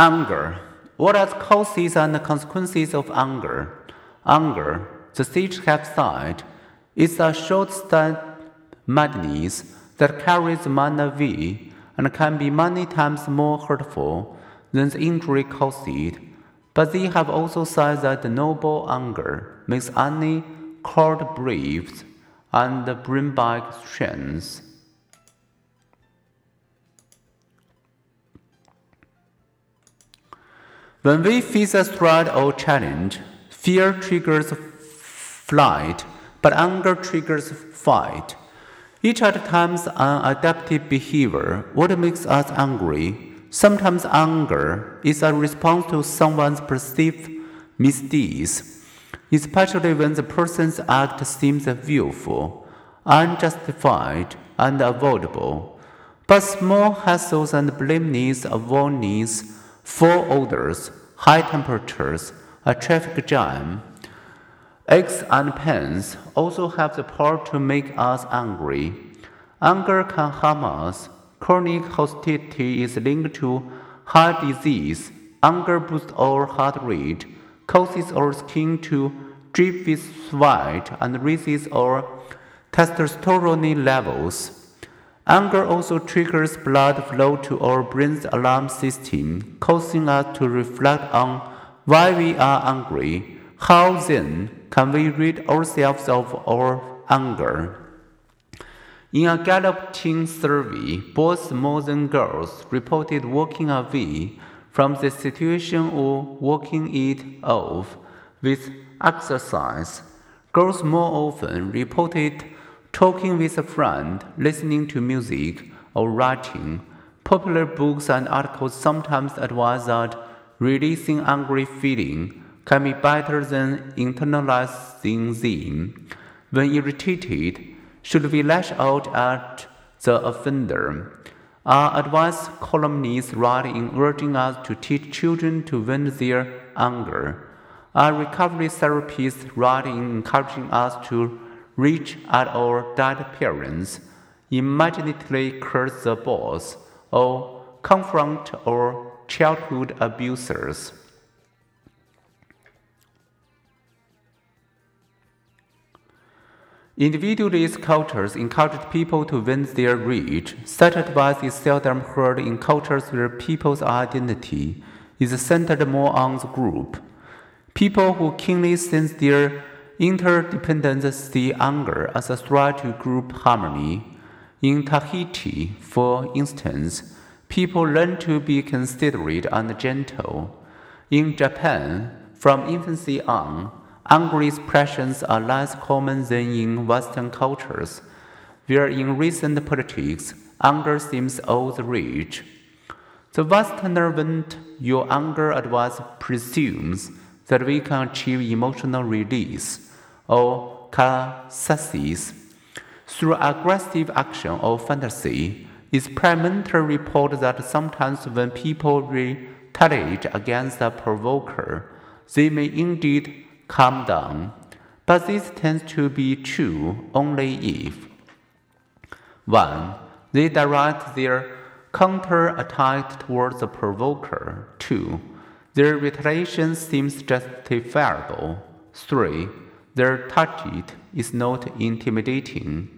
Anger. What are the causes and the consequences of anger? Anger, the sage have said, is a short-stabbed madness that carries man away and can be many times more hurtful than the injury caused. But they have also said that noble anger makes any court brave and bring back strength. When we face a threat or challenge, fear triggers flight, but anger triggers fight. Each at times an adaptive behavior. What makes us angry? Sometimes anger is a response to someone's perceived misdeeds, especially when the person's act seems willful, unjustified, and avoidable. But small hassles and blameless avoidance Four odors, high temperatures, a traffic jam, aches and pains also have the power to make us angry. Anger can harm us. Chronic hostility is linked to heart disease. Anger boosts our heart rate, causes our skin to drip with sweat, and raises our testosterone levels. Anger also triggers blood flow to our brain's alarm system, causing us to reflect on why we are angry. How then can we rid ourselves of our anger? In a Gallup teen survey, both boys than girls reported walking away from the situation or walking it off with exercise. Girls more often reported talking with a friend, listening to music, or writing. Popular books and articles sometimes advise that releasing angry feeling can be better than internalizing them. When irritated, should we lash out at the offender? Are advice columnists right in urging us to teach children to vent their anger? Are recovery therapists right in encouraging us to reach at our dead parents, immediately curse the boss, or confront our childhood abusers. Individualist cultures encourage people to vent their rage. Such advice is seldom heard in cultures where people's identity is centered more on the group. People who keenly sense their Interdependence anger as a threat to group harmony. In Tahiti, for instance, people learn to be considerate and gentle. In Japan, from infancy on, angry expressions are less common than in Western cultures, where in recent politics, anger seems all the rage. The Westerner vent your anger advice presumes that we can achieve emotional release or catharsis through aggressive action or fantasy. Experimenters report that sometimes when people retaliate against a provoker, they may indeed calm down, but this tends to be true only if 1. They direct their counterattack towards the provoker. 2. Their retaliation seems justifiable. 3. Their target is not intimidating.